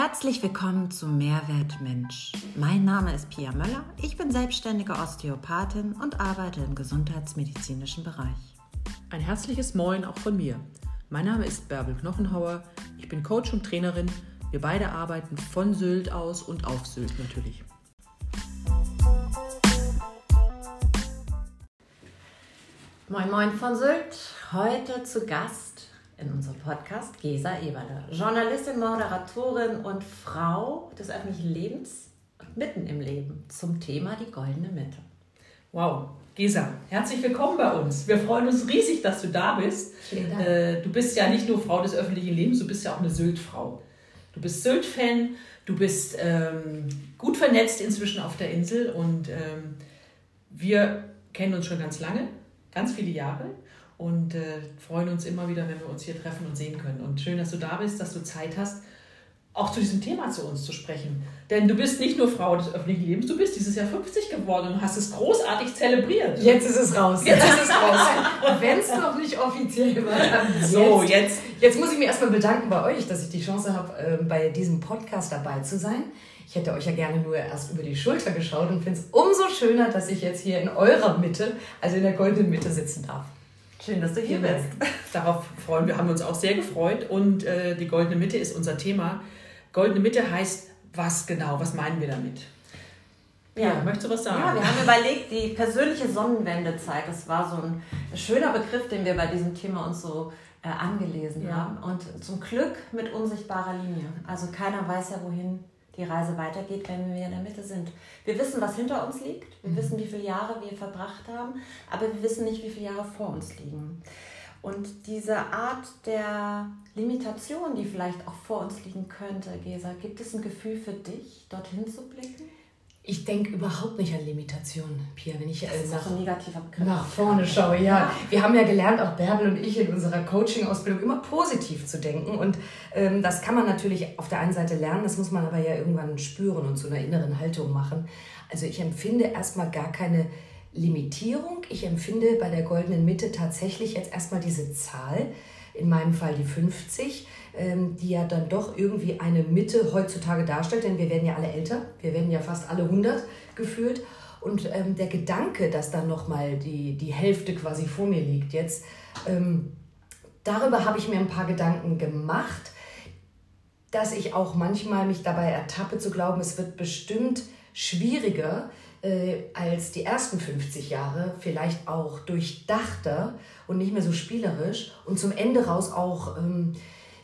Herzlich willkommen zu Mehrwert Mensch. Mein Name ist Pia Möller. Ich bin selbstständige Osteopathin und arbeite im gesundheitsmedizinischen Bereich. Ein herzliches Moin auch von mir. Mein Name ist Bärbel Knochenhauer. Ich bin Coach und Trainerin. Wir beide arbeiten von Sylt aus und auf Sylt natürlich. Moin Moin von Sylt. Heute zu Gast in unserem Podcast Gesa Eberle, Journalistin, Moderatorin und Frau des öffentlichen Lebens und mitten im Leben zum Thema die goldene Mitte. Wow, Gesa, herzlich willkommen bei uns. Wir freuen uns riesig, dass du da bist. Vielen Dank. Äh, du bist ja nicht nur Frau des öffentlichen Lebens, du bist ja auch eine Sylt-Frau. Du bist Sylt-Fan, du bist ähm, gut vernetzt inzwischen auf der Insel und ähm, wir kennen uns schon ganz lange ganz viele Jahre und äh, freuen uns immer wieder, wenn wir uns hier treffen und sehen können. Und schön, dass du da bist, dass du Zeit hast, auch zu diesem Thema zu uns zu sprechen. Denn du bist nicht nur Frau des öffentlichen Lebens, du bist dieses Jahr 50 geworden und hast es großartig zelebriert. Jetzt ist es raus. Jetzt ist es raus. Wenn es noch nicht offiziell war, dann so, jetzt. Jetzt muss ich mir erstmal bedanken bei euch, dass ich die Chance habe, ähm, bei diesem Podcast dabei zu sein. Ich hätte euch ja gerne nur erst über die Schulter geschaut und finde es umso schöner, dass ich jetzt hier in eurer Mitte, also in der goldenen Mitte, sitzen darf. Schön, dass du hier bist. Darauf freuen wir, haben wir uns auch sehr gefreut. Und äh, die goldene Mitte ist unser Thema. Goldene Mitte heißt was genau? Was meinen wir damit? Ja, ja möchtest du was sagen? Ja, wir haben überlegt, die persönliche Sonnenwendezeit, das war so ein schöner Begriff, den wir bei diesem Thema uns so äh, angelesen ja. haben. Und zum Glück mit unsichtbarer Linie. Also keiner weiß ja, wohin die Reise weitergeht, wenn wir in der Mitte sind. Wir wissen, was hinter uns liegt, wir mhm. wissen, wie viele Jahre wir verbracht haben, aber wir wissen nicht, wie viele Jahre vor uns liegen. Und diese Art der Limitation, die vielleicht auch vor uns liegen könnte, Gesa, gibt es ein Gefühl für dich, dorthin zu blicken? Ich denke überhaupt nicht an Limitationen, Pia, wenn ich äh, nach, so nach, vorne schaue. Ja. ja. wir haben ja gelernt, auch Bärbel und ich in unserer Coaching-Ausbildung immer positiv zu denken. Und ähm, das kann man natürlich auf der einen Seite lernen, das muss man aber ja irgendwann spüren und zu einer inneren Haltung machen. Also ich empfinde erstmal gar keine Limitierung. Ich empfinde bei der goldenen Mitte tatsächlich jetzt erstmal diese Zahl, in meinem Fall die 50 ähm, die ja dann doch irgendwie eine Mitte heutzutage darstellt, denn wir werden ja alle älter, wir werden ja fast alle 100 gefühlt. Und ähm, der Gedanke, dass dann nochmal die, die Hälfte quasi vor mir liegt jetzt, ähm, darüber habe ich mir ein paar Gedanken gemacht, dass ich auch manchmal mich dabei ertappe zu glauben, es wird bestimmt schwieriger äh, als die ersten 50 Jahre, vielleicht auch durchdachter und nicht mehr so spielerisch und zum Ende raus auch... Ähm,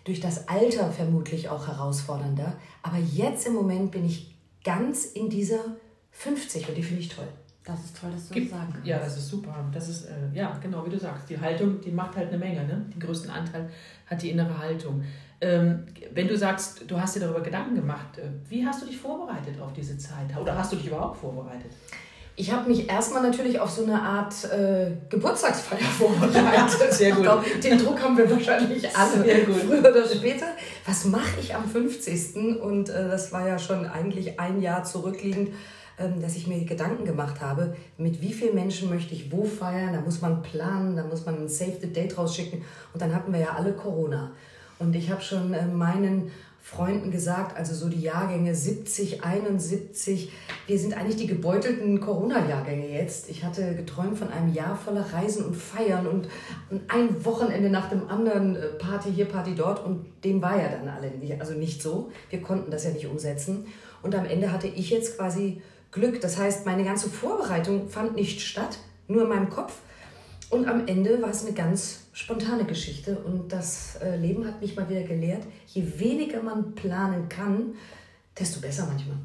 durch das Alter vermutlich auch herausfordernder. Aber jetzt im Moment bin ich ganz in dieser 50 und die finde ich toll. Das ist toll, dass du Gibt, das sagen Ja, das ist super. Das ist, äh, ja, genau wie du sagst. Die Haltung, die macht halt eine Menge. Ne? Den größten Anteil hat die innere Haltung. Ähm, wenn du sagst, du hast dir darüber Gedanken gemacht, äh, wie hast du dich vorbereitet auf diese Zeit? Oder hast du dich überhaupt vorbereitet? Ich habe mich erstmal natürlich auf so eine Art äh, Geburtstagsfeier vorbereitet. Sehr gut. Glaub, den Druck haben wir wahrscheinlich alle, Sehr gut. früher oder später. Was mache ich am 50. Und äh, das war ja schon eigentlich ein Jahr zurückliegend, ähm, dass ich mir Gedanken gemacht habe, mit wie vielen Menschen möchte ich wo feiern. Da muss man planen, da muss man ein Save the Date rausschicken. Und dann hatten wir ja alle Corona. Und ich habe schon äh, meinen Freunden gesagt, also so die Jahrgänge 70, 71. Wir sind eigentlich die gebeutelten Corona-Jahrgänge jetzt. Ich hatte geträumt von einem Jahr voller Reisen und Feiern und, ein Wochenende nach dem anderen, äh, Party hier, Party dort. Und dem war ja dann alle nicht, also nicht so. Wir konnten das ja nicht umsetzen. Und am Ende hatte ich jetzt quasi Glück. Das heißt, meine ganze Vorbereitung fand nicht statt, nur in meinem Kopf. Und am Ende war es eine ganz spontane Geschichte und das äh, Leben hat mich mal wieder gelehrt, je weniger man planen kann, desto besser manchmal.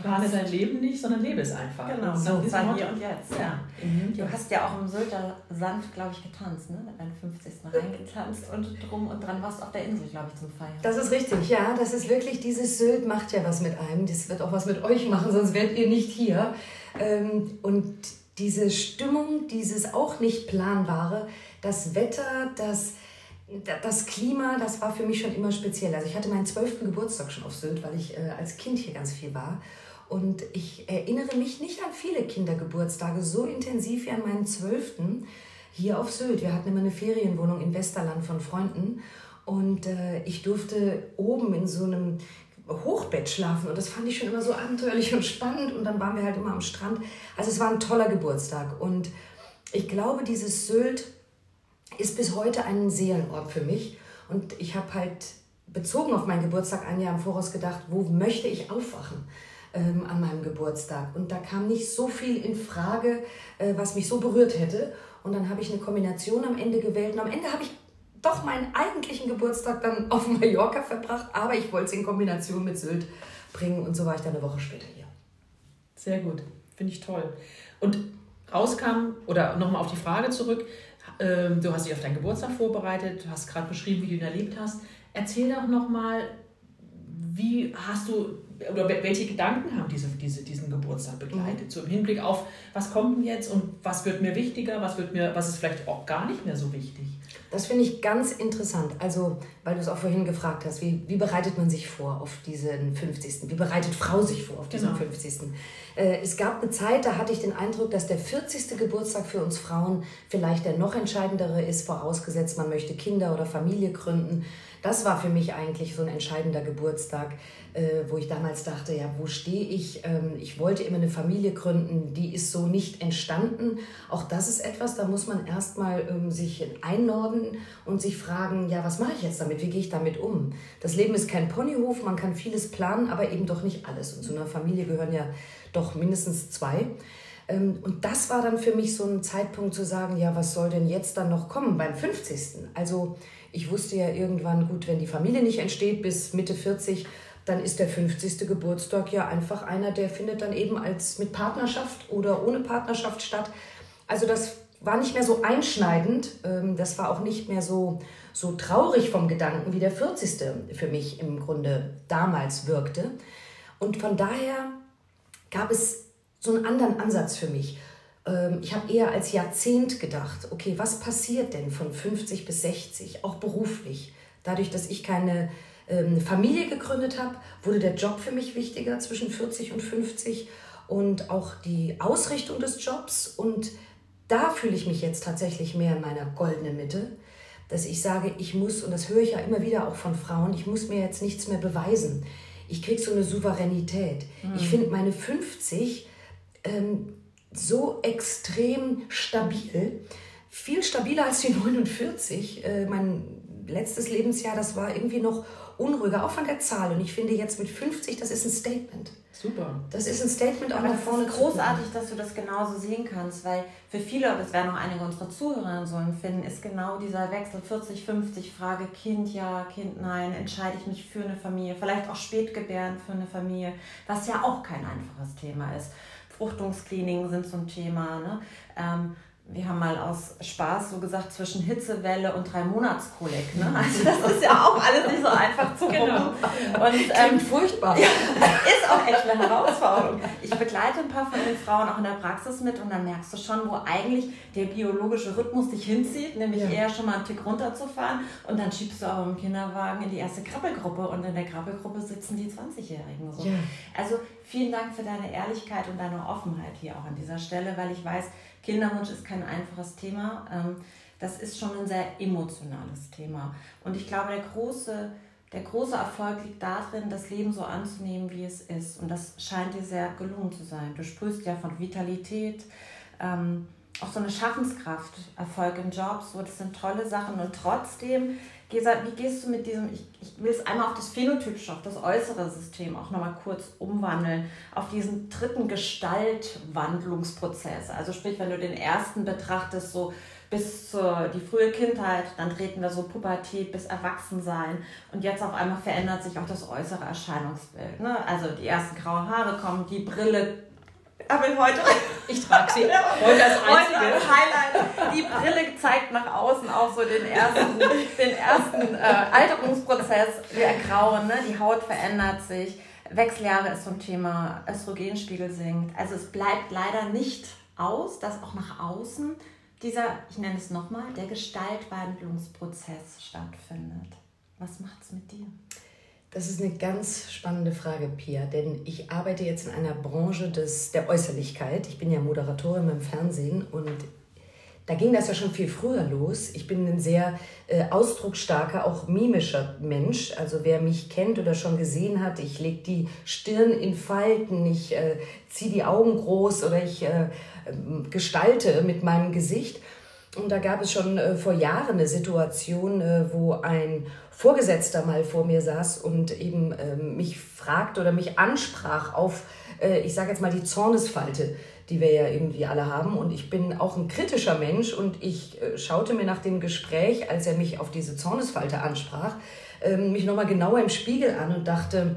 Plane dein Leben nicht, sondern lebe es einfach. Genau, so, das war hier und jetzt. Ja. Mhm. Du hast ja auch im Sylter sanft, glaube ich, getanzt, ne? Mit deinem 50. reingetanzt und drum und dran warst auf der Insel, glaube ich, zum Feiern. Das ist richtig, ja. Das ist wirklich, dieses Sylt macht ja was mit einem. Das wird auch was mit euch machen, sonst wärt ihr nicht hier. Ähm, und diese Stimmung, dieses auch nicht planbare, das Wetter, das, das Klima, das war für mich schon immer speziell. Also ich hatte meinen zwölften Geburtstag schon auf Sylt, weil ich äh, als Kind hier ganz viel war. Und ich erinnere mich nicht an viele Kindergeburtstage so intensiv wie an meinen zwölften hier auf Sylt. Wir hatten immer eine Ferienwohnung in Westerland von Freunden. Und äh, ich durfte oben in so einem Hochbett schlafen und das fand ich schon immer so abenteuerlich und spannend und dann waren wir halt immer am Strand. Also es war ein toller Geburtstag und ich glaube, dieses Sylt ist bis heute ein Seelenort für mich und ich habe halt bezogen auf meinen Geburtstag ein Jahr im Voraus gedacht, wo möchte ich aufwachen? Ähm, an meinem Geburtstag. Und da kam nicht so viel in Frage, äh, was mich so berührt hätte. Und dann habe ich eine Kombination am Ende gewählt. Und am Ende habe ich doch meinen eigentlichen Geburtstag dann auf Mallorca verbracht, aber ich wollte es in Kombination mit Sylt bringen und so war ich dann eine Woche später hier. Sehr gut, finde ich toll. Und rauskam, oder nochmal auf die Frage zurück, ähm, du hast dich auf deinen Geburtstag vorbereitet, du hast gerade beschrieben, wie du ihn erlebt hast. Erzähl doch nochmal, wie hast du oder welche Gedanken haben diese, diese, diesen Geburtstag begleitet? Mhm. So im Hinblick auf, was kommt denn jetzt und was wird mir wichtiger, was, wird mir, was ist vielleicht auch gar nicht mehr so wichtig? Das finde ich ganz interessant. Also, weil du es auch vorhin gefragt hast, wie, wie bereitet man sich vor auf diesen 50. Wie bereitet Frau sich vor auf diesen genau. 50. Äh, es gab eine Zeit, da hatte ich den Eindruck, dass der 40. Geburtstag für uns Frauen vielleicht der noch entscheidendere ist, vorausgesetzt man möchte Kinder oder Familie gründen. Das war für mich eigentlich so ein entscheidender Geburtstag, äh, wo ich damals dachte, ja, wo stehe ich? Ähm, ich wollte immer eine Familie gründen, die ist so nicht entstanden. Auch das ist etwas, da muss man erstmal ähm, sich einnorden und sich fragen, ja, was mache ich jetzt damit? Wie gehe ich damit um? Das Leben ist kein Ponyhof, man kann vieles planen, aber eben doch nicht alles. Und zu einer Familie gehören ja doch mindestens zwei. Ähm, und das war dann für mich so ein Zeitpunkt zu sagen, ja, was soll denn jetzt dann noch kommen beim 50. Also ich wusste ja irgendwann, gut, wenn die Familie nicht entsteht bis Mitte 40, dann ist der 50. Geburtstag ja einfach einer, der findet dann eben als mit Partnerschaft oder ohne Partnerschaft statt. Also das war nicht mehr so einschneidend, ähm, das war auch nicht mehr so, so traurig vom Gedanken, wie der 40. für mich im Grunde damals wirkte. Und von daher gab es so einen anderen Ansatz für mich. Ähm, ich habe eher als Jahrzehnt gedacht, okay, was passiert denn von 50 bis 60, auch beruflich? Dadurch, dass ich keine ähm, Familie gegründet habe, wurde der Job für mich wichtiger zwischen 40 und 50 und auch die Ausrichtung des Jobs. Und da fühle ich mich jetzt tatsächlich mehr in meiner goldenen Mitte, dass ich sage, ich muss, und das höre ich ja immer wieder auch von Frauen, ich muss mir jetzt nichts mehr beweisen. Ich kriege so eine Souveränität. Mhm. Ich finde meine 50 ähm, so extrem stabil, viel stabiler als die 49. Äh, mein letztes Lebensjahr, das war irgendwie noch unruhiger, auch von der Zahl. Und ich finde jetzt mit 50, das ist ein Statement. Super. Das ist ein Statement auch nach vorne. Ist großartig, dass du das genauso sehen kannst, weil für viele, das werden auch einige unserer Zuhörer so empfinden, ist genau dieser Wechsel 40, 50 Frage Kind ja, Kind nein, entscheide ich mich für eine Familie, vielleicht auch Spätgebären für eine Familie, was ja auch kein einfaches Thema ist. Fruchtungskliniken sind so ein Thema. Ne? Ähm, wir haben mal aus Spaß so gesagt, zwischen Hitzewelle und drei Monatskolik. Ne? Also das ist ja auch alles nicht so einfach zu genau. Und ähm, furchtbar. Ja, ist auch echt eine Herausforderung. Ich begleite ein paar von den Frauen auch in der Praxis mit und dann merkst du schon, wo eigentlich der biologische Rhythmus dich hinzieht, nämlich ja. eher schon mal einen Tick runterzufahren und dann schiebst du aber im Kinderwagen in die erste Krabbelgruppe und in der Krabbelgruppe sitzen die 20-Jährigen. So. Ja. Also vielen Dank für deine Ehrlichkeit und deine Offenheit hier auch an dieser Stelle, weil ich weiß, Kinderwunsch ist kein einfaches Thema. Ähm, das ist schon ein sehr emotionales Thema. Und ich glaube, der große, der große Erfolg liegt darin, das Leben so anzunehmen, wie es ist. Und das scheint dir sehr gelungen zu sein. Du sprühst ja von Vitalität, ähm, auch so eine Schaffenskraft, Erfolg im Job, so das sind tolle Sachen. Und trotzdem wie gehst du mit diesem, ich, ich will es einmal auf das phänotypische, auf das äußere System auch nochmal kurz umwandeln, auf diesen dritten Gestaltwandlungsprozess. Also sprich, wenn du den ersten betrachtest, so bis zur die frühe Kindheit, dann treten wir so Pubertät bis Erwachsensein und jetzt auf einmal verändert sich auch das äußere Erscheinungsbild. Ne? Also die ersten grauen Haare kommen, die Brille aber heute. Ich trage sie heute als Heute als Highlight. Die Brille zeigt nach außen auch so den ersten, den ersten äh, Alterungsprozess. Wir ergrauen, ne? die Haut verändert sich. Wechseljahre ist so ein Thema. Östrogenspiegel sinkt. Also es bleibt leider nicht aus, dass auch nach außen dieser, ich nenne es nochmal, der Gestaltwandlungsprozess stattfindet. Was macht es mit dir? Das ist eine ganz spannende Frage, Pia, denn ich arbeite jetzt in einer Branche des, der Äußerlichkeit. Ich bin ja Moderatorin beim Fernsehen und da ging das ja schon viel früher los. Ich bin ein sehr äh, ausdrucksstarker, auch mimischer Mensch. Also wer mich kennt oder schon gesehen hat, ich lege die Stirn in Falten, ich äh, ziehe die Augen groß oder ich äh, gestalte mit meinem Gesicht. Und da gab es schon äh, vor Jahren eine Situation, äh, wo ein Vorgesetzter mal vor mir saß und eben ähm, mich fragte oder mich ansprach auf, äh, ich sage jetzt mal, die Zornesfalte die wir ja irgendwie alle haben. Und ich bin auch ein kritischer Mensch und ich äh, schaute mir nach dem Gespräch, als er mich auf diese Zornesfalte ansprach, ähm, mich nochmal genauer im Spiegel an und dachte,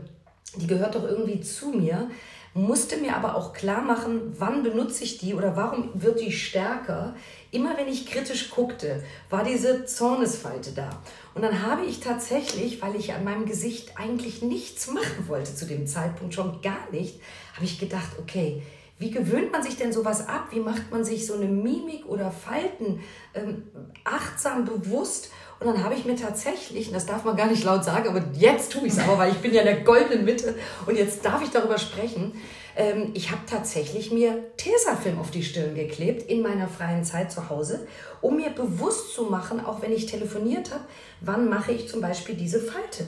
die gehört doch irgendwie zu mir musste mir aber auch klar machen, wann benutze ich die oder warum wird die stärker. Immer wenn ich kritisch guckte, war diese Zornesfalte da. Und dann habe ich tatsächlich, weil ich an meinem Gesicht eigentlich nichts machen wollte zu dem Zeitpunkt, schon gar nicht, habe ich gedacht, okay, wie gewöhnt man sich denn sowas ab? Wie macht man sich so eine Mimik oder Falten ähm, achtsam bewusst? Und dann habe ich mir tatsächlich, und das darf man gar nicht laut sagen, aber jetzt tue ich es aber, weil ich bin ja in der goldenen Mitte und jetzt darf ich darüber sprechen. Ähm, ich habe tatsächlich mir Tesafilm auf die Stirn geklebt in meiner freien Zeit zu Hause, um mir bewusst zu machen, auch wenn ich telefoniert habe, wann mache ich zum Beispiel diese Falte.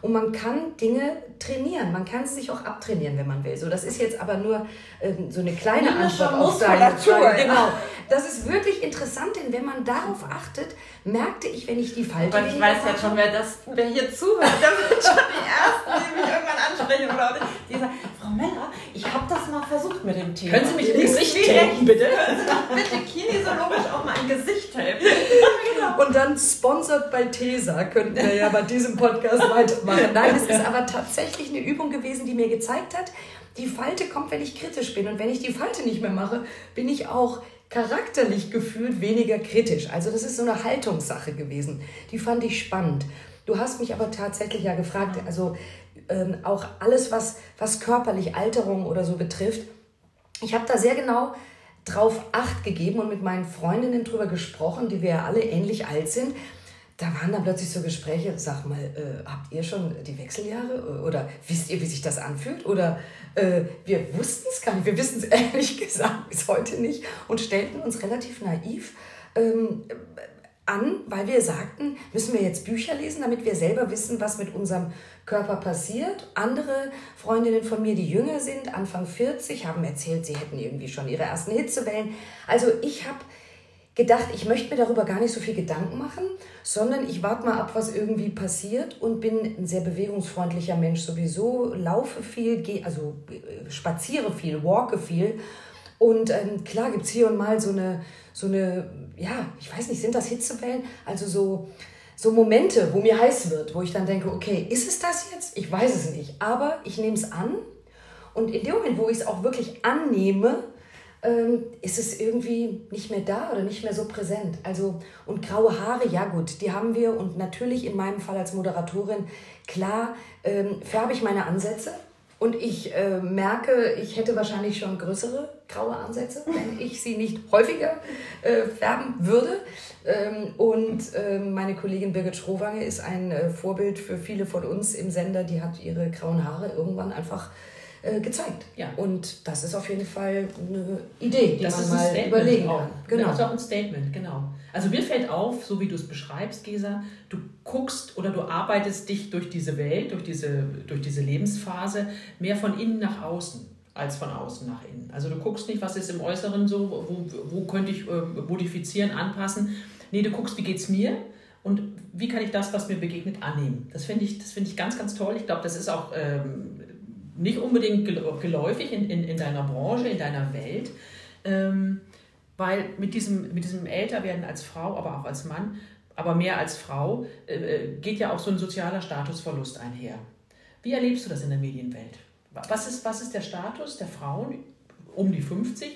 Und man kann Dinge trainieren. Man kann sie sich auch abtrainieren, wenn man will. So, das ist jetzt aber nur ähm, so eine kleine Antwort auf deine Frage. Genau. Das ist wirklich interessant, denn wenn man darauf achtet, merkte ich, wenn ich die Falte. Aber ich weiß jetzt schon, wer, das, wer hier zuhört, der wird schon die Ersten, die mich irgendwann ansprechen. Oder die sagen, Frau Meller, ich habe das mal versucht mit dem Thema. Können Sie mich im Gesicht helfen, bitte? bitte kinesiologisch auch mal ein Gesicht helfen. Und dann sponsert bei TESA könnten wir ja bei diesem Podcast weitermachen. Nein, es ist aber tatsächlich eine Übung gewesen, die mir gezeigt hat, die Falte kommt, wenn ich kritisch bin. Und wenn ich die Falte nicht mehr mache, bin ich auch charakterlich gefühlt weniger kritisch. Also das ist so eine Haltungssache gewesen. Die fand ich spannend. Du hast mich aber tatsächlich ja gefragt, also ähm, auch alles, was, was körperlich Alterung oder so betrifft. Ich habe da sehr genau drauf Acht gegeben und mit meinen Freundinnen drüber gesprochen, die wir ja alle ähnlich alt sind. Da waren dann plötzlich so Gespräche, sag mal, äh, habt ihr schon die Wechseljahre oder wisst ihr, wie sich das anfühlt? Oder äh, wir wussten es gar nicht, wir wissen es ehrlich gesagt bis heute nicht und stellten uns relativ naiv ähm, an, weil wir sagten, müssen wir jetzt Bücher lesen, damit wir selber wissen, was mit unserem Körper passiert. Andere Freundinnen von mir, die jünger sind, Anfang 40, haben erzählt, sie hätten irgendwie schon ihre ersten Hitzewellen. Also ich habe gedacht, ich möchte mir darüber gar nicht so viel Gedanken machen, sondern ich warte mal ab, was irgendwie passiert und bin ein sehr bewegungsfreundlicher Mensch sowieso, laufe viel, gehe, also äh, spaziere viel, walke viel. Und ähm, klar gibt es hier und mal so eine, so eine, ja, ich weiß nicht, sind das Hitzewellen? Also so, so Momente, wo mir heiß wird, wo ich dann denke, okay, ist es das jetzt? Ich weiß es nicht, aber ich nehme es an. Und in dem Moment, wo ich es auch wirklich annehme, ähm, ist es irgendwie nicht mehr da oder nicht mehr so präsent. Also, und graue Haare, ja gut, die haben wir. Und natürlich in meinem Fall als Moderatorin, klar, ähm, färbe ich meine Ansätze. Und ich äh, merke, ich hätte wahrscheinlich schon größere graue Ansätze, wenn ich sie nicht häufiger äh, färben würde. Ähm, und äh, meine Kollegin Birgit Schrowange ist ein äh, Vorbild für viele von uns im Sender. Die hat ihre grauen Haare irgendwann einfach äh, gezeigt. Ja. Und das ist auf jeden Fall eine Idee, die das man mal Statement überlegen auch. kann. Genau. Das ist auch ein Statement, genau. Also mir fällt auf, so wie du es beschreibst, Gesa, du guckst oder du arbeitest dich durch diese Welt, durch diese, durch diese Lebensphase mehr von innen nach außen als von außen nach innen. Also du guckst nicht, was ist im Äußeren so, wo, wo könnte ich äh, modifizieren, anpassen. Nee, du guckst, wie geht es mir und wie kann ich das, was mir begegnet, annehmen. Das finde ich, find ich ganz, ganz toll. Ich glaube, das ist auch ähm, nicht unbedingt geläufig in, in, in deiner Branche, in deiner Welt, ähm, weil mit diesem, mit diesem Älterwerden als Frau, aber auch als Mann, aber mehr als Frau, äh, äh, geht ja auch so ein sozialer Statusverlust einher. Wie erlebst du das in der Medienwelt? Was ist, was ist der Status der Frauen um die 50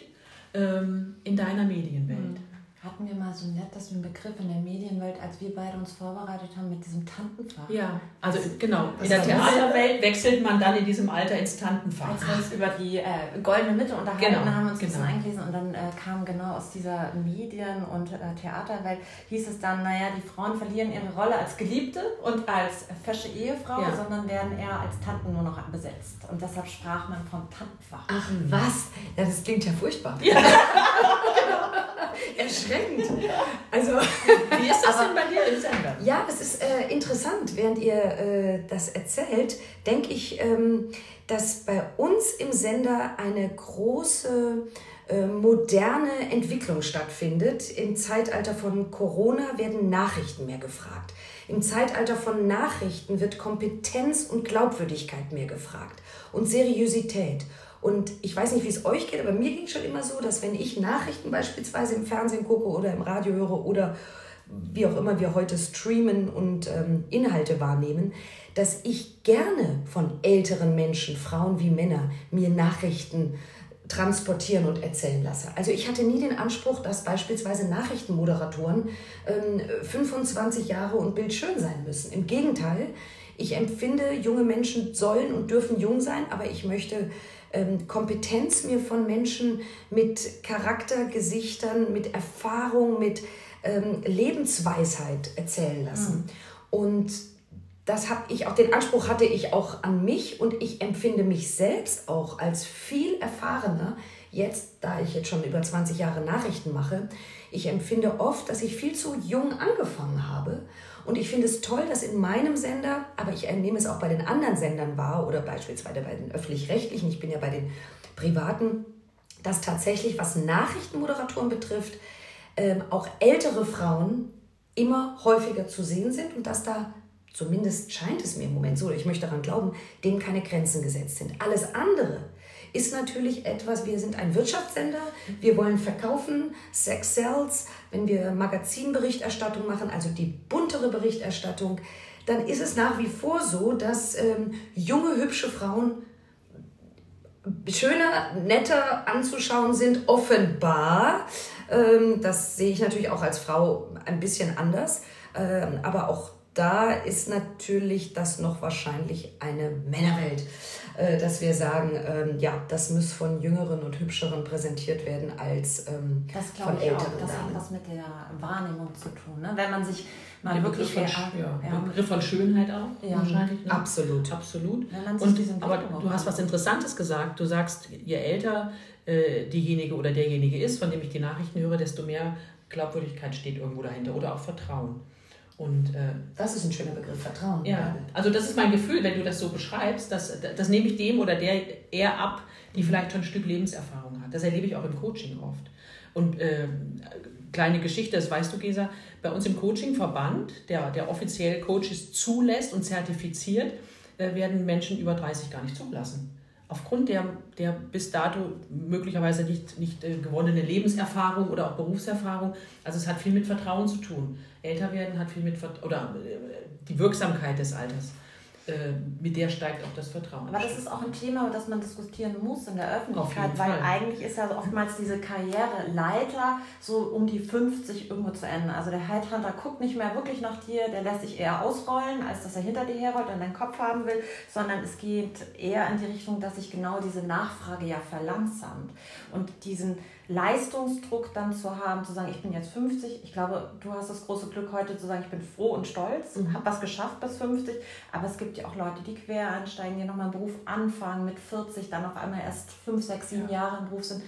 ähm, in deiner Medienwelt? Hatten wir mal so nett, dass wir einen Begriff in der Medienwelt, als wir beide uns vorbereitet haben mit diesem Tantenfach. Ja, also genau. in der Theaterwelt wechselt man dann in diesem Alter ins Tantenfach. Als wir uns über die äh, goldene Mitte unterhalten genau, haben wir uns genau. ein bisschen eingelesen und dann äh, kam genau aus dieser Medien- und äh, Theaterwelt, hieß es dann, naja, die Frauen verlieren ihre Rolle als Geliebte und als fesche Ehefrau, ja. sondern werden eher als Tanten nur noch besetzt. Und deshalb sprach man vom Tantenfach. Ach was? Ja, das klingt ja furchtbar. Ja. erschreckend. Also, Wie ist das denn bei dir im Sender? Ja, das ist äh, interessant. Während ihr äh, das erzählt, denke ich, ähm, dass bei uns im Sender eine große äh, moderne Entwicklung stattfindet. Im Zeitalter von Corona werden Nachrichten mehr gefragt. Im Zeitalter von Nachrichten wird Kompetenz und Glaubwürdigkeit mehr gefragt und Seriosität. Und ich weiß nicht, wie es euch geht, aber mir ging schon immer so, dass wenn ich Nachrichten beispielsweise im Fernsehen gucke oder im Radio höre oder wie auch immer wir heute streamen und ähm, Inhalte wahrnehmen, dass ich gerne von älteren Menschen, Frauen wie Männer, mir Nachrichten transportieren und erzählen lasse. Also ich hatte nie den Anspruch, dass beispielsweise Nachrichtenmoderatoren ähm, 25 Jahre und bildschön sein müssen. Im Gegenteil, ich empfinde, junge Menschen sollen und dürfen jung sein, aber ich möchte ähm, Kompetenz mir von Menschen mit Charaktergesichtern, mit Erfahrung, mit ähm, Lebensweisheit erzählen lassen. Mhm. Und das habe ich auch, den Anspruch hatte ich auch an mich und ich empfinde mich selbst auch als viel erfahrener, jetzt, da ich jetzt schon über 20 Jahre Nachrichten mache. Ich empfinde oft, dass ich viel zu jung angefangen habe. Und ich finde es toll, dass in meinem Sender, aber ich nehme es auch bei den anderen Sendern wahr oder beispielsweise bei den öffentlich-rechtlichen, ich bin ja bei den privaten, dass tatsächlich, was Nachrichtenmoderatoren betrifft, ähm, auch ältere Frauen immer häufiger zu sehen sind und dass da zumindest scheint es mir im Moment so, ich möchte daran glauben, dem keine Grenzen gesetzt sind. Alles andere ist natürlich etwas, wir sind ein Wirtschaftssender, wir wollen verkaufen, Sex sells, wenn wir Magazinberichterstattung machen, also die buntere Berichterstattung, dann ist es nach wie vor so, dass ähm, junge, hübsche Frauen schöner, netter anzuschauen sind, offenbar. Ähm, das sehe ich natürlich auch als Frau ein bisschen anders. Ähm, aber auch da ist natürlich das noch wahrscheinlich eine Männerwelt, äh, dass wir sagen, ähm, ja, das muss von Jüngeren und Hübscheren präsentiert werden als ähm, das von ich Älteren. Auch. Das hat was mit der Wahrnehmung zu tun. Ne? Wenn man sich mal der wirklich Begriff von, ja, ja. Begriff von Schönheit auch ja. wahrscheinlich. Ne? Absolut. Absolut. Und, aber du hast was Interessantes gesagt. Du sagst, je älter äh, diejenige oder derjenige ist, von dem ich die Nachrichten höre, desto mehr Glaubwürdigkeit steht irgendwo dahinter oder auch Vertrauen. Und, äh, das ist ein schöner Begriff, Vertrauen. Ja, also das ist mein Gefühl, wenn du das so beschreibst, das, das nehme ich dem oder der eher ab, die vielleicht schon ein Stück Lebenserfahrung hat. Das erlebe ich auch im Coaching oft. Und äh, kleine Geschichte, das weißt du, Gesa, bei uns im Coachingverband, der, der offiziell Coaches zulässt und zertifiziert, äh, werden Menschen über 30 gar nicht zugelassen aufgrund der, der bis dato möglicherweise nicht, nicht äh, gewonnene Lebenserfahrung oder auch Berufserfahrung, also es hat viel mit Vertrauen zu tun. Älter werden hat viel mit, oder äh, die Wirksamkeit des Alters. Äh, mit der steigt auch das Vertrauen. Aber das ist auch ein Thema, das man diskutieren muss in der Öffentlichkeit, weil Fall. eigentlich ist ja oftmals diese Karriereleiter so um die 50 irgendwo zu Ende. Also der Headhunter guckt nicht mehr wirklich nach dir, der lässt sich eher ausrollen, als dass er hinter dir herrollt und deinen Kopf haben will, sondern es geht eher in die Richtung, dass sich genau diese Nachfrage ja verlangsamt und diesen Leistungsdruck dann zu haben, zu sagen, ich bin jetzt 50. Ich glaube, du hast das große Glück heute zu sagen, ich bin froh und stolz, mhm. habe was geschafft bis 50. Aber es gibt ja auch Leute, die quer einsteigen, die nochmal einen Beruf anfangen mit 40, dann auf einmal erst 5, 6, 7 ja. Jahre im Beruf sind.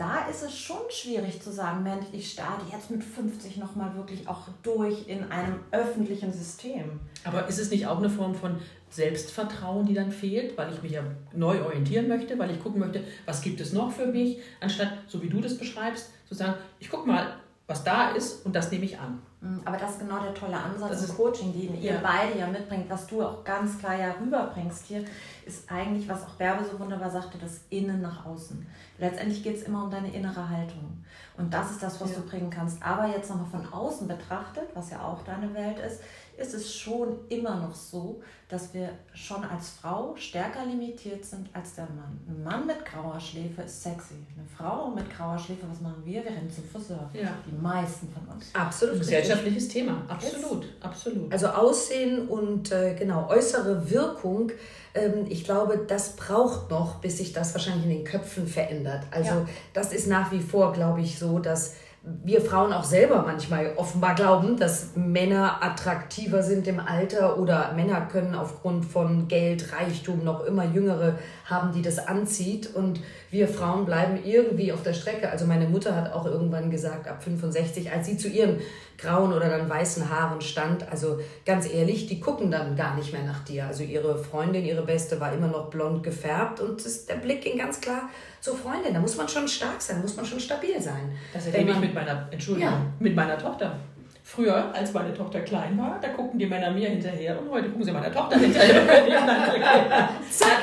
Da ist es schon schwierig zu sagen, Mensch, ich starte jetzt mit 50 nochmal wirklich auch durch in einem öffentlichen System. Aber ist es nicht auch eine Form von Selbstvertrauen, die dann fehlt, weil ich mich ja neu orientieren möchte, weil ich gucken möchte, was gibt es noch für mich, anstatt, so wie du das beschreibst, zu sagen, ich gucke mal, was da ist und das nehme ich an. Mhm, aber das ist genau der tolle Ansatz das im Coaching, den ihr ja. beide ja mitbringt, was du auch ganz klar ja rüberbringst hier, ist eigentlich, was auch Bärbe so wunderbar sagte, das Innen nach außen. Letztendlich geht es immer um deine innere Haltung. Und das ist das, was ja. du bringen kannst. Aber jetzt nochmal von außen betrachtet, was ja auch deine Welt ist, ist es schon immer noch so, dass wir schon als Frau stärker limitiert sind als der Mann. Ein Mann mit grauer Schläfe ist sexy. Eine Frau mit grauer Schläfe, was machen wir? Wir rennen zum Friseur. Ja. Die meisten von uns. Absolut. Ein gesellschaftliches Thema. Absolut. Absolut. Also Aussehen und äh, genau äußere Wirkung ähm, ich glaube, das braucht noch, bis sich das wahrscheinlich in den Köpfen verändert. Also ja. das ist nach wie vor, glaube ich, so, dass wir Frauen auch selber manchmal offenbar glauben, dass Männer attraktiver sind im Alter oder Männer können aufgrund von Geld, Reichtum noch immer Jüngere haben, die das anzieht und wir Frauen bleiben irgendwie auf der Strecke. Also meine Mutter hat auch irgendwann gesagt, ab 65, als sie zu ihren grauen oder dann weißen Haaren stand, also ganz ehrlich, die gucken dann gar nicht mehr nach dir. Also ihre Freundin, ihre Beste war immer noch blond gefärbt und das, der Blick ging ganz klar zur Freundin. Da muss man schon stark sein, da muss man schon stabil sein. Das erlebe ich mit meiner, Entschuldigung, ja. mit meiner Tochter. Früher, als meine Tochter klein war, da guckten die Männer mir hinterher und heute gucken sie meiner Tochter hinterher.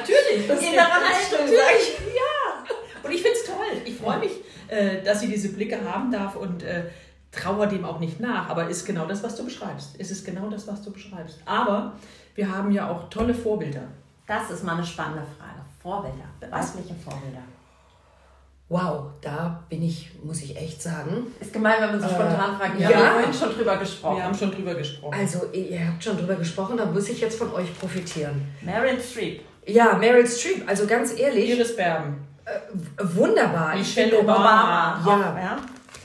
natürlich. Das Innere Haltung, Ja. Und ich finde es toll. Ich freue mich, äh, dass sie diese Blicke haben darf und äh, trauer dem auch nicht nach. Aber ist genau das, was du beschreibst. Es ist genau das, was du beschreibst. Aber wir haben ja auch tolle Vorbilder. Das ist mal eine spannende Frage. Vorbilder, weibliche Vorbilder. Wow, da bin ich, muss ich echt sagen. Ist gemein, wenn man so spontan äh, fragt. Wir ja, haben vorhin schon drüber gesprochen. Wir haben schon drüber gesprochen. Also, ihr habt schon drüber gesprochen, da muss ich jetzt von euch profitieren. Meryl Streep. Ja, Meryl Streep, also ganz ehrlich. Iris Berben. Äh, wunderbar. Michelle Obama. Obama. Ja. ja.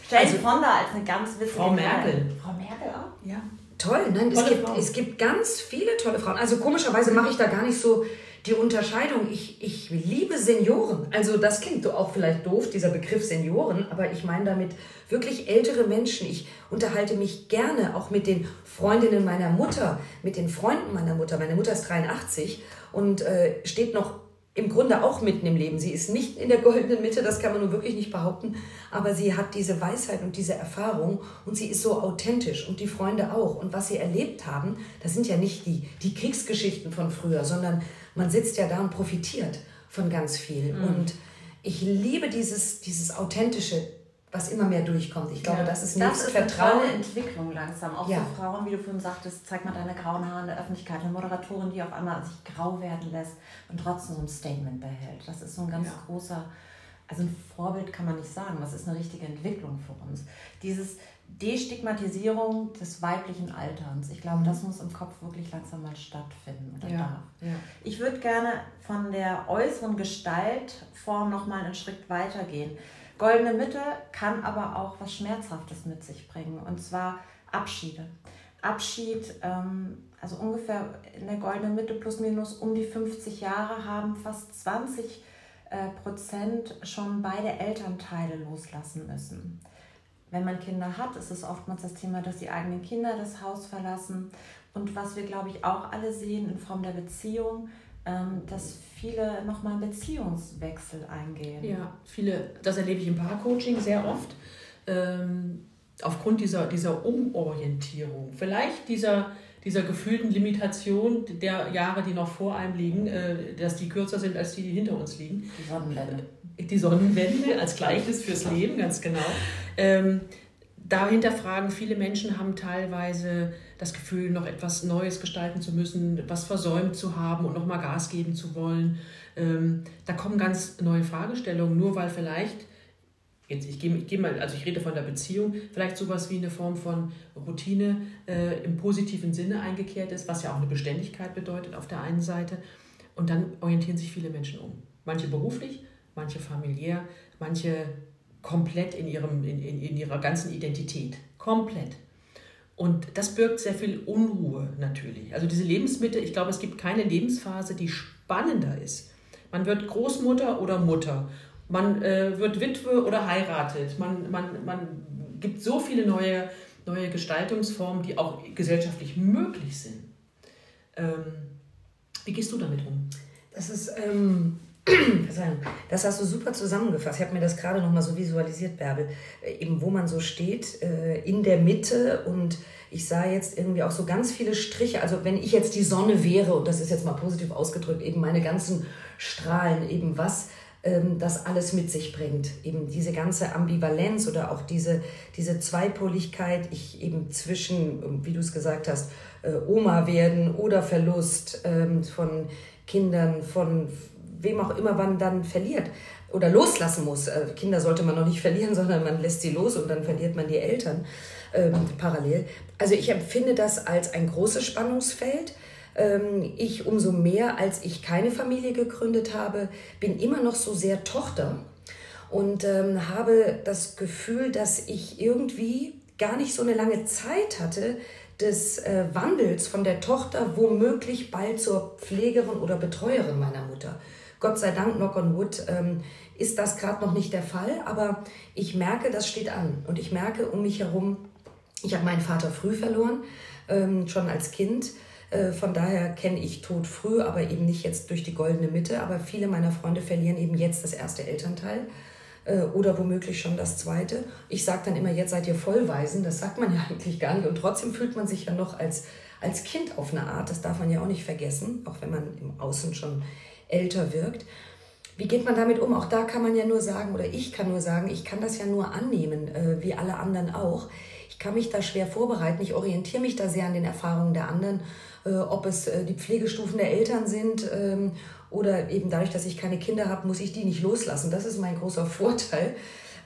Jane also, Fonda als eine ganz witzige Frau Merkel. Frau Merkel auch? Ja. Toll, nein, es gibt, es gibt ganz viele tolle Frauen. Also komischerweise mache ich da gar nicht so die Unterscheidung, ich, ich liebe Senioren. Also das klingt auch vielleicht doof, dieser Begriff Senioren, aber ich meine damit wirklich ältere Menschen. Ich unterhalte mich gerne auch mit den Freundinnen meiner Mutter, mit den Freunden meiner Mutter. Meine Mutter ist 83 und äh, steht noch im Grunde auch mitten im Leben. Sie ist nicht in der goldenen Mitte, das kann man nun wirklich nicht behaupten, aber sie hat diese Weisheit und diese Erfahrung und sie ist so authentisch und die Freunde auch. Und was sie erlebt haben, das sind ja nicht die, die Kriegsgeschichten von früher, sondern man sitzt ja da und profitiert von ganz viel. Mhm. Und ich liebe dieses, dieses authentische, was immer mehr durchkommt. Ich glaube, ja. das ist das ist Vertrauen. eine Entwicklung langsam. Auch ja. für Frauen, wie du vorhin sagtest, zeig mal deine grauen Haare in der Öffentlichkeit. Eine Moderatorin, die auf einmal sich grau werden lässt und trotzdem so ein Statement behält. Das ist so ein ganz ja. großer, also ein Vorbild kann man nicht sagen. Das ist eine richtige Entwicklung für uns. Dieses, Destigmatisierung des weiblichen Alterns. Ich glaube, das muss im Kopf wirklich langsam mal stattfinden oder ja, darf. Ich würde gerne von der äußeren Gestaltform noch mal einen Schritt weiter gehen. Goldene Mitte kann aber auch was Schmerzhaftes mit sich bringen und zwar Abschiede. Abschied, ähm, also ungefähr in der goldenen Mitte plus minus um die 50 Jahre haben fast 20 äh, Prozent schon beide Elternteile loslassen müssen wenn man Kinder hat, ist es oftmals das Thema, dass die eigenen Kinder das Haus verlassen. Und was wir, glaube ich, auch alle sehen in Form der Beziehung, dass viele nochmal einen Beziehungswechsel eingehen. Ja, viele, das erlebe ich im Paarcoaching sehr oft. Ähm, aufgrund dieser, dieser Umorientierung, vielleicht dieser, dieser gefühlten Limitation der Jahre, die noch vor einem liegen, äh, dass die kürzer sind als die, die hinter uns liegen. Die Sonnenwende die Sonnenwende als Gleiches fürs Leben, ganz genau. Ähm, dahinter fragen, viele Menschen haben teilweise das Gefühl, noch etwas Neues gestalten zu müssen, was versäumt zu haben und nochmal Gas geben zu wollen. Ähm, da kommen ganz neue Fragestellungen, nur weil vielleicht, jetzt ich gehe, ich gehe mal, also ich rede von der Beziehung, vielleicht sowas wie eine Form von Routine äh, im positiven Sinne eingekehrt ist, was ja auch eine Beständigkeit bedeutet auf der einen Seite. Und dann orientieren sich viele Menschen um. Manche beruflich, manche familiär, manche komplett in, ihrem, in, in, in ihrer ganzen Identität. Komplett. Und das birgt sehr viel Unruhe natürlich. Also diese Lebensmitte, ich glaube, es gibt keine Lebensphase, die spannender ist. Man wird Großmutter oder Mutter. Man äh, wird Witwe oder heiratet. Man, man, man gibt so viele neue, neue Gestaltungsformen, die auch gesellschaftlich möglich sind. Ähm, wie gehst du damit um? Das ist ähm, das hast du super zusammengefasst. Ich habe mir das gerade noch mal so visualisiert, Bärbel. Äh, eben wo man so steht, äh, in der Mitte und ich sah jetzt irgendwie auch so ganz viele Striche. Also wenn ich jetzt die Sonne wäre, und das ist jetzt mal positiv ausgedrückt, eben meine ganzen Strahlen, eben was ähm, das alles mit sich bringt. Eben diese ganze Ambivalenz oder auch diese, diese Zweipoligkeit, ich eben zwischen, wie du es gesagt hast, äh, Oma werden oder Verlust ähm, von Kindern, von wem auch immer man dann verliert oder loslassen muss. Äh, Kinder sollte man noch nicht verlieren, sondern man lässt sie los und dann verliert man die Eltern ähm, parallel. Also ich empfinde das als ein großes Spannungsfeld. Ähm, ich umso mehr, als ich keine Familie gegründet habe, bin immer noch so sehr Tochter. und ähm, habe das Gefühl, dass ich irgendwie gar nicht so eine lange Zeit hatte des äh, Wandels von der Tochter womöglich bald zur Pflegerin oder Betreuerin meiner Mutter. Gott sei Dank, knock on wood, ähm, ist das gerade noch nicht der Fall, aber ich merke, das steht an. Und ich merke um mich herum, ich habe meinen Vater früh verloren, ähm, schon als Kind. Äh, von daher kenne ich Tod früh, aber eben nicht jetzt durch die goldene Mitte. Aber viele meiner Freunde verlieren eben jetzt das erste Elternteil äh, oder womöglich schon das zweite. Ich sage dann immer, jetzt seid ihr Vollweisen. Das sagt man ja eigentlich gar nicht. Und trotzdem fühlt man sich ja noch als, als Kind auf eine Art. Das darf man ja auch nicht vergessen, auch wenn man im Außen schon älter wirkt. Wie geht man damit um? Auch da kann man ja nur sagen, oder ich kann nur sagen, ich kann das ja nur annehmen, äh, wie alle anderen auch. Ich kann mich da schwer vorbereiten. Ich orientiere mich da sehr an den Erfahrungen der anderen, äh, ob es äh, die Pflegestufen der Eltern sind ähm, oder eben dadurch, dass ich keine Kinder habe, muss ich die nicht loslassen. Das ist mein großer Vorteil.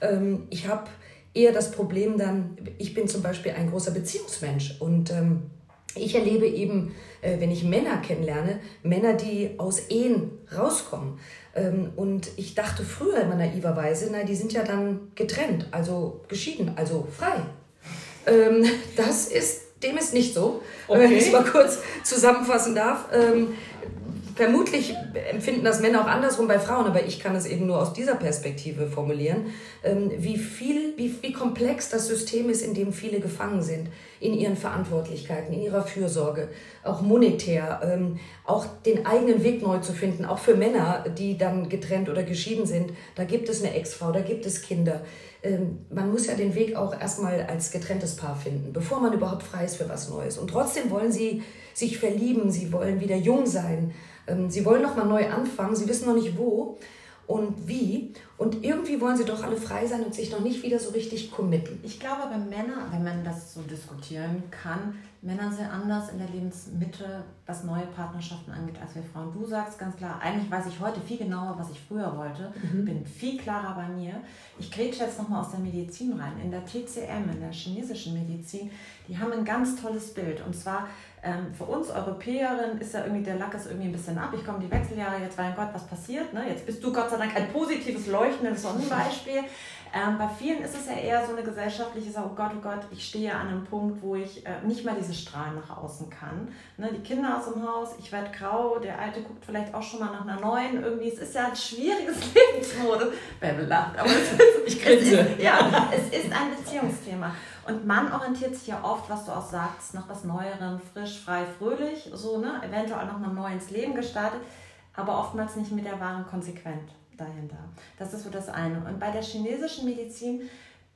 Ähm, ich habe eher das Problem dann, ich bin zum Beispiel ein großer Beziehungsmensch und ähm, ich erlebe eben, äh, wenn ich Männer kennenlerne, Männer, die aus Ehen rauskommen. Ähm, und ich dachte früher immer naiverweise, na, die sind ja dann getrennt, also geschieden, also frei. Ähm, das ist, dem ist nicht so, okay. wenn ich es mal kurz zusammenfassen darf. Ähm, vermutlich empfinden das Männer auch andersrum bei Frauen, aber ich kann es eben nur aus dieser Perspektive formulieren, wie viel, wie, wie komplex das System ist, in dem viele gefangen sind, in ihren Verantwortlichkeiten, in ihrer Fürsorge, auch monetär, ähm, auch den eigenen Weg neu zu finden, auch für Männer, die dann getrennt oder geschieden sind. Da gibt es eine Ex-Frau, da gibt es Kinder. Ähm, man muss ja den Weg auch erstmal als getrenntes Paar finden, bevor man überhaupt frei ist für was Neues. Und trotzdem wollen sie sich verlieben, sie wollen wieder jung sein, ähm, sie wollen noch mal neu anfangen, sie wissen noch nicht wo und wie. Und irgendwie wollen sie doch alle frei sein und sich noch nicht wieder so richtig committen. Ich glaube, bei Männern, wenn man das so diskutieren kann, Männer sind anders in der Lebensmitte, was neue Partnerschaften angeht, als wir Frauen. Du sagst ganz klar, eigentlich weiß ich heute viel genauer, was ich früher wollte, mhm. bin viel klarer bei mir. Ich grätsche jetzt nochmal aus der Medizin rein. In der TCM, in der chinesischen Medizin, die haben ein ganz tolles Bild. Und zwar ähm, für uns Europäerinnen ist ja irgendwie, der Lack ist irgendwie ein bisschen ab. Ich komme die Wechseljahre, jetzt mein Gott, was passiert? Ne? Jetzt bist du Gott sei Dank ein positives, leuchtendes Sonnenbeispiel. Ähm, bei vielen ist es ja eher so eine gesellschaftliche Sache, oh Gott, oh Gott, ich stehe an einem Punkt, wo ich äh, nicht mehr diese Strahlen nach außen kann. Ne? Die Kinder aus dem Haus, ich werde grau, der Alte guckt vielleicht auch schon mal nach einer neuen. Irgendwie, es ist ja ein schwieriges Lebensmodus. Bärbel lacht, aber es ist, ich grinse. Es ist, ja, es ist ein Beziehungsthema. Und man orientiert sich ja oft, was du auch sagst, nach was Neuerem, frisch, frei, fröhlich, so, ne? eventuell noch mal neu ins Leben gestartet, aber oftmals nicht mit der wahren Konsequenz dahinter. Das ist so das eine. Und bei der chinesischen Medizin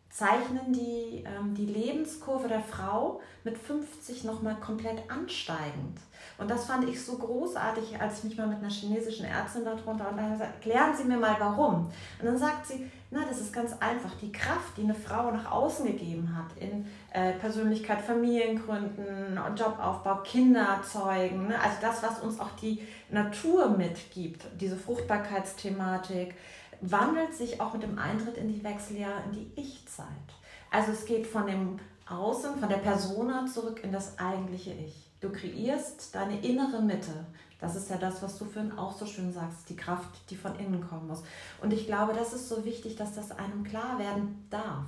zeichnen die ähm, die Lebenskurve der Frau mit 50 nochmal komplett ansteigend. Und das fand ich so großartig, als ich mich mal mit einer chinesischen Ärztin darunter und dann gesagt, erklären Sie mir mal warum. Und dann sagt sie, na, das ist ganz einfach. Die Kraft, die eine Frau nach außen gegeben hat in äh, Persönlichkeit, Familiengründen, Jobaufbau, Kinder zeugen, ne? also das, was uns auch die Natur mitgibt, diese Fruchtbarkeitsthematik, wandelt sich auch mit dem Eintritt in die Wechseljahre in die Ich-Zeit. Also es geht von dem Außen, von der Persona zurück in das eigentliche Ich. Du kreierst deine innere Mitte. Das ist ja das, was du vorhin auch so schön sagst, die Kraft, die von innen kommen muss. Und ich glaube, das ist so wichtig, dass das einem klar werden darf,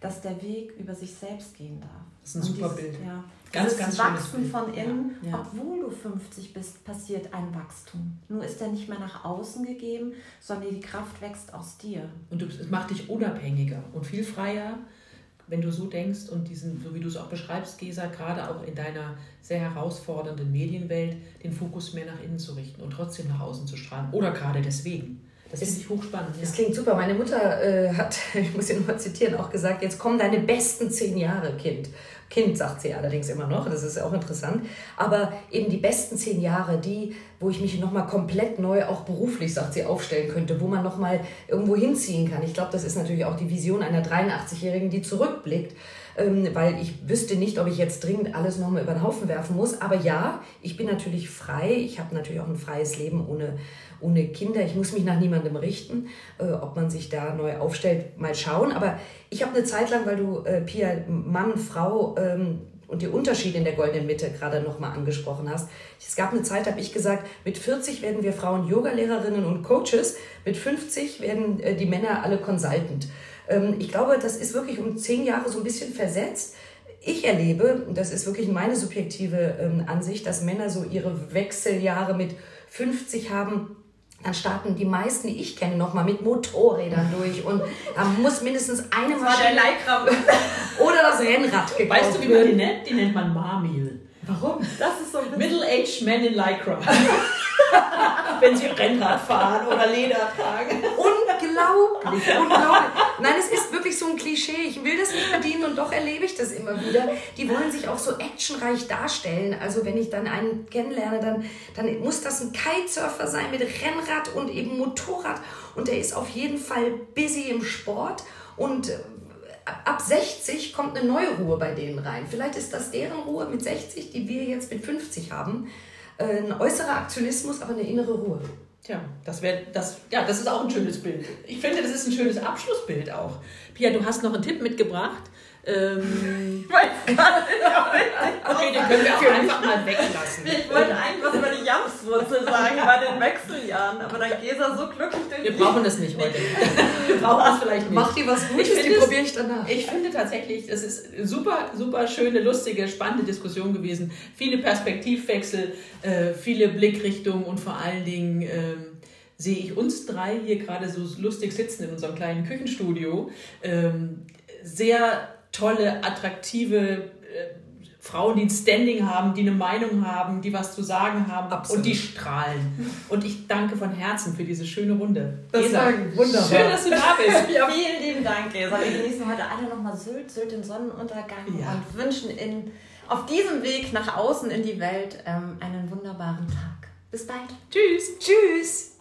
dass der Weg über sich selbst gehen darf. Das ist ein super dieses, Bild. Ja, ganz, ganz Wachsen von innen, ja, ja. obwohl du 50 bist, passiert ein Wachstum. Nur ist er nicht mehr nach außen gegeben, sondern die Kraft wächst aus dir. Und es macht dich unabhängiger und viel freier wenn du so denkst und diesen, so wie du es auch beschreibst, Gesa, gerade auch in deiner sehr herausfordernden Medienwelt, den Fokus mehr nach innen zu richten und trotzdem nach außen zu strahlen. Oder gerade deswegen. Das finde ich hochspannend. Das ja. klingt super. Meine Mutter äh, hat, ich muss sie nur mal zitieren, auch gesagt, jetzt kommen deine besten zehn Jahre, Kind. Kind sagt sie allerdings immer noch, das ist auch interessant. Aber eben die besten zehn Jahre, die, wo ich mich nochmal komplett neu, auch beruflich, sagt sie, aufstellen könnte, wo man nochmal irgendwo hinziehen kann. Ich glaube, das ist natürlich auch die Vision einer 83-Jährigen, die zurückblickt weil ich wüsste nicht, ob ich jetzt dringend alles nochmal über den Haufen werfen muss. Aber ja, ich bin natürlich frei. Ich habe natürlich auch ein freies Leben ohne, ohne Kinder. Ich muss mich nach niemandem richten, äh, ob man sich da neu aufstellt, mal schauen. Aber ich habe eine Zeit lang, weil du, äh, Pia, Mann, Frau, ähm, und die Unterschiede in der goldenen Mitte gerade nochmal angesprochen hast. Es gab eine Zeit, habe ich gesagt, mit 40 werden wir Frauen Yogalehrerinnen und Coaches, mit 50 werden äh, die Männer alle Consultant. Ähm, ich glaube, das ist wirklich um zehn Jahre so ein bisschen versetzt. Ich erlebe, das ist wirklich meine subjektive ähm, Ansicht, dass Männer so ihre Wechseljahre mit 50 haben, dann starten die meisten, die ich kenne, nochmal mit Motorrädern durch und da muss mindestens eine Maschine oder das Rennrad gekauft Weißt du, wie man die nennt? Die nennt man Marmil. Warum? Das ist so Middle-aged men in Lycra. Wenn sie Rennrad fahren oder Leder tragen. Unglaublich, unglaublich. Nein, es ist wirklich so ein Klischee. Ich will das nicht bedienen und doch erlebe ich das immer wieder. Die wollen sich auch so actionreich darstellen. Also wenn ich dann einen kennenlerne, dann, dann muss das ein Kitesurfer sein mit Rennrad und eben Motorrad. Und der ist auf jeden Fall busy im Sport und äh, ab 60 kommt eine neue Ruhe bei denen rein. Vielleicht ist das deren Ruhe mit 60, die wir jetzt mit 50 haben. Äh, ein äußerer Aktionismus, aber eine innere Ruhe. Tja, das wäre das, ja, das ist auch ein schönes Bild. Ich finde, das ist ein schönes Abschlussbild auch. Pia, du hast noch einen Tipp mitgebracht. Ähm, ich weiß gar nicht. okay, den können wir auch einfach mal weglassen. Ich wollte eigentlich was über die Jamswurzel sagen bei den Wechseljahren, aber dann Gesa so glücklich durch Wir brauchen das nicht heute. Wir brauchen es vielleicht nicht. Mach dir was Gutes, ich die probiere ich danach. Ich finde tatsächlich, es ist super, super schöne, lustige, spannende Diskussion gewesen. Viele Perspektivwechsel, äh, viele Blickrichtungen und vor allen Dingen äh, sehe ich uns drei hier gerade so lustig sitzen in unserem kleinen Küchenstudio. Ähm, sehr tolle, attraktive äh, Frauen, die ein Standing haben, die eine Meinung haben, die was zu sagen haben Absolut. und die strahlen. Und ich danke von Herzen für diese schöne Runde. Das war wunderbar. Schön, dass du da bist. ja. Vielen lieben Dank, Gesa. Wir genießen heute alle nochmal Sylt, Sylt den Sonnenuntergang ja. und wünschen in, auf diesem Weg nach außen in die Welt ähm, einen wunderbaren Tag. Bis bald. Tschüss. Tschüss.